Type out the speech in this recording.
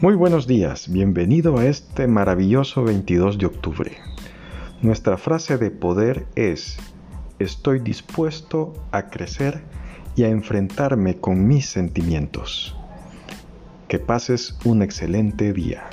Muy buenos días, bienvenido a este maravilloso 22 de octubre. Nuestra frase de poder es, estoy dispuesto a crecer y a enfrentarme con mis sentimientos. Que pases un excelente día.